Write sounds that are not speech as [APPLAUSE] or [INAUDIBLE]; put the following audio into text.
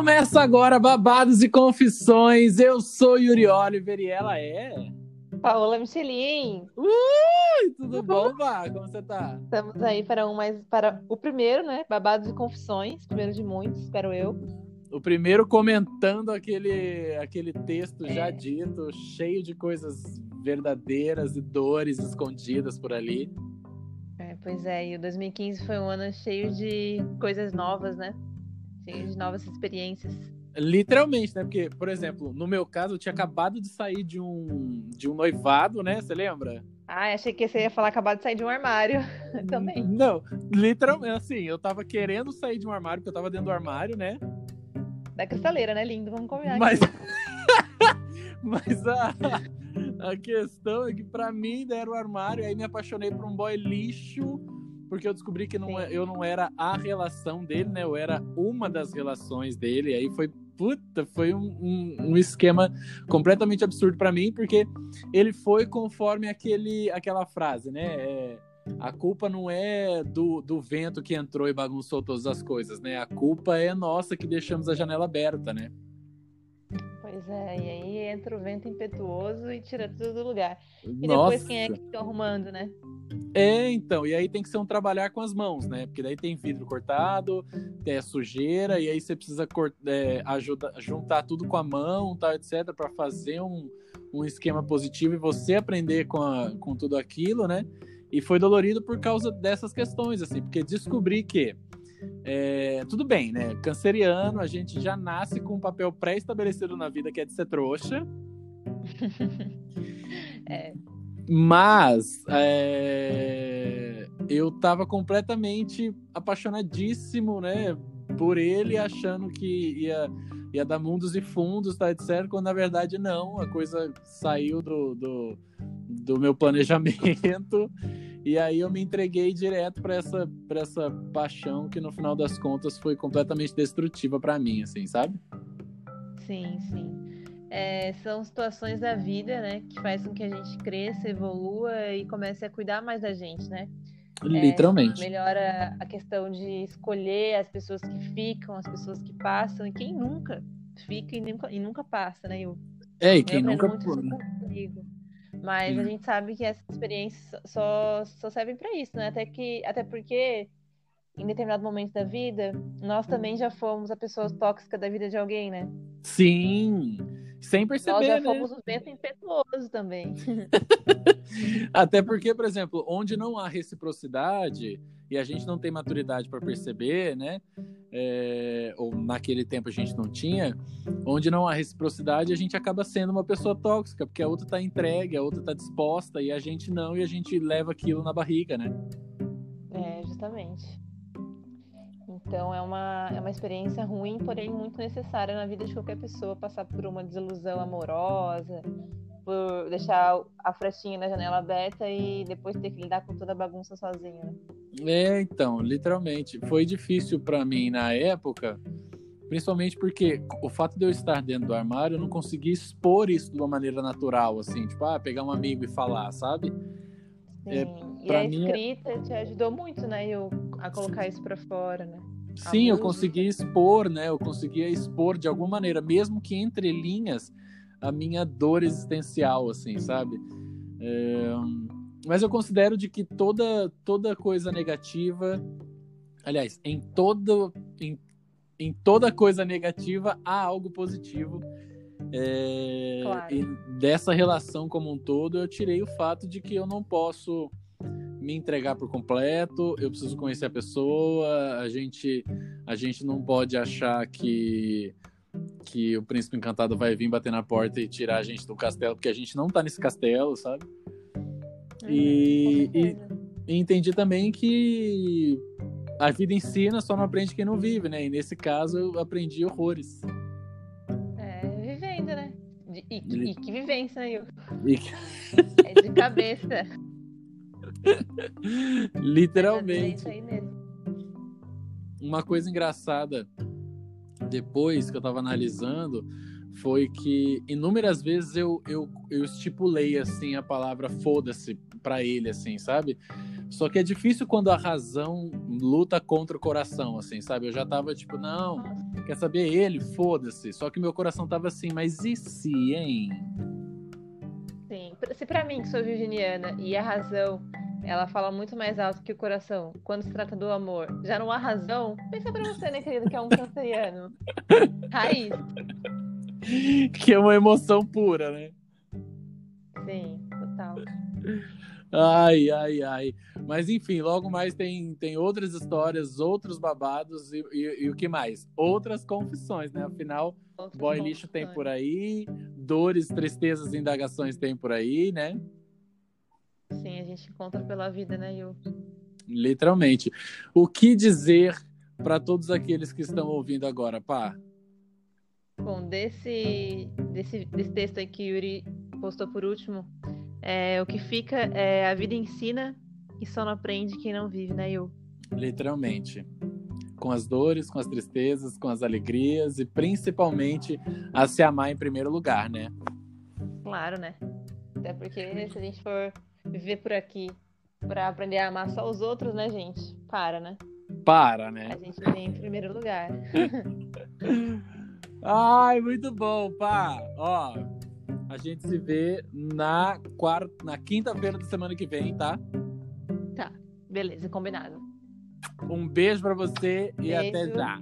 Começa agora Babados e Confissões. Eu sou Yuri Oliver e ela é. Paola Michelin. Ui, tudo bom, Vá? Como você tá? Estamos aí para um mais para o primeiro, né? Babados e Confissões, primeiro de muitos, espero eu. O primeiro comentando aquele, aquele texto é. já dito, cheio de coisas verdadeiras e dores escondidas por ali. É, pois é, e o 2015 foi um ano cheio de coisas novas, né? Cheio de novas experiências. Literalmente, né? Porque, por exemplo, no meu caso, eu tinha acabado de sair de um, de um noivado, né? Você lembra? Ah, achei que você ia falar acabado de sair de um armário [LAUGHS] também. Não, literalmente, assim, eu tava querendo sair de um armário, porque eu tava dentro do armário, né? Da cristaleira, né? Lindo, vamos combinar. Mas, [LAUGHS] Mas a, a questão é que pra mim deram o armário, aí me apaixonei por um boy lixo porque eu descobri que não, é, eu não era a relação dele, né? Eu era uma das relações dele. Aí foi puta, foi um, um, um esquema completamente absurdo para mim, porque ele foi conforme aquele, aquela frase, né? É, a culpa não é do, do vento que entrou e bagunçou todas as coisas, né? A culpa é nossa que deixamos a janela aberta, né? Pois é, e aí entra o vento impetuoso e tira tudo do lugar. E Nossa. depois quem é que fica arrumando, né? É, então, e aí tem que ser um trabalhar com as mãos, né? Porque daí tem vidro cortado, tem sujeira, e aí você precisa é, ajuda, juntar tudo com a mão, tal, etc, para fazer um, um esquema positivo e você aprender com, a, com tudo aquilo, né? E foi dolorido por causa dessas questões, assim, porque descobri que é, tudo bem, né? Canceriano, a gente já nasce com um papel pré-estabelecido na vida que é de ser trouxa. [LAUGHS] é. Mas é, eu tava completamente apaixonadíssimo, né? Por ele, achando que ia, ia dar mundos e fundos, tá, etc. Quando na verdade não, a coisa saiu do, do, do meu planejamento. E aí eu me entreguei direto para essa, pra essa paixão que no final das contas foi completamente destrutiva para mim, assim, sabe? Sim, sim. É, são situações da vida, né, que faz com que a gente cresça, evolua e comece a cuidar mais da gente, né? Literalmente. É, melhora a questão de escolher as pessoas que ficam, as pessoas que passam, e quem nunca fica e nunca, e nunca passa, né? Eu, é, e quem nunca. Muito comigo. Mas Sim. a gente sabe que essas experiências só, só servem para isso, né? Até, que, até porque, em determinado momento da vida, nós também já fomos a pessoa tóxica da vida de alguém, né? Sim, sem perceber, Nós já né? fomos o vento impetuoso também. [LAUGHS] Até porque, por exemplo, onde não há reciprocidade e a gente não tem maturidade para perceber, né? É, ou naquele tempo a gente não tinha, onde não há reciprocidade, a gente acaba sendo uma pessoa tóxica, porque a outra está entregue, a outra está disposta e a gente não, e a gente leva aquilo na barriga, né? É, justamente. Então é uma, é uma experiência ruim, porém muito necessária na vida de qualquer pessoa passar por uma desilusão amorosa, por deixar a frestinha na janela aberta e depois ter que lidar com toda a bagunça sozinho. É, então, literalmente. Foi difícil para mim na época, principalmente porque o fato de eu estar dentro do armário, eu não conseguia expor isso de uma maneira natural, assim, tipo, ah, pegar um amigo e falar, sabe? Sim. É, e a mim... escrita te ajudou muito, né, eu, a colocar isso para fora, né? Sim, eu consegui expor, né? Eu conseguia expor de alguma maneira, mesmo que entre linhas, a minha dor existencial, assim, sabe? É... Mas eu considero de que toda, toda coisa negativa, aliás, em todo, em, em toda coisa negativa há algo positivo. É... Claro. E dessa relação como um todo, eu tirei o fato de que eu não posso me entregar por completo, eu preciso conhecer a pessoa, a gente a gente não pode achar que que o príncipe encantado vai vir bater na porta e tirar a gente do castelo, porque a gente não tá nesse castelo, sabe? E, e, e, entendi também que a vida ensina, só não aprende quem não vive, né? E nesse caso eu aprendi horrores. É, vivendo, né? E, e, e que vivência, né? E... [LAUGHS] É de cabeça. [LAUGHS] Literalmente. Uma coisa engraçada depois que eu tava analisando foi que inúmeras vezes eu, eu, eu estipulei assim a palavra foda-se para ele assim, sabe? Só que é difícil quando a razão luta contra o coração, assim, sabe? Eu já tava tipo, não, quer saber ele, foda-se. Só que meu coração tava assim, mas e se, hein? Sim, se pra mim, que sou virginiana, e a razão, ela fala muito mais alto que o coração, quando se trata do amor, já não há razão, pensa pra você, né, querido, que é um canceriano. [LAUGHS] Raiz. [LAUGHS] Que é uma emoção pura, né? Sim, total. Ai, ai, ai. Mas enfim, logo mais tem, tem outras histórias, outros babados e, e, e o que mais? Outras confissões, né? Afinal, outras boy confissões. lixo tem por aí, dores, tristezas, indagações tem por aí, né? Sim, a gente encontra pela vida, né, Yu? Literalmente. O que dizer para todos aqueles que estão ouvindo agora, pá? Bom, desse, desse, desse texto aí que Yuri postou por último, é, o que fica é a vida ensina e só não aprende quem não vive, né, Yu? Literalmente. Com as dores, com as tristezas, com as alegrias e principalmente a se amar em primeiro lugar, né? Claro, né? Até porque se a gente for viver por aqui para aprender a amar só os outros, né, gente? Para, né? Para, né? A gente vem em primeiro lugar. [LAUGHS] Ai, muito bom, pá. Ó, a gente se vê na quarta, na quinta-feira da semana que vem, tá? Tá, beleza, combinado. Um beijo para você beijo. e até já.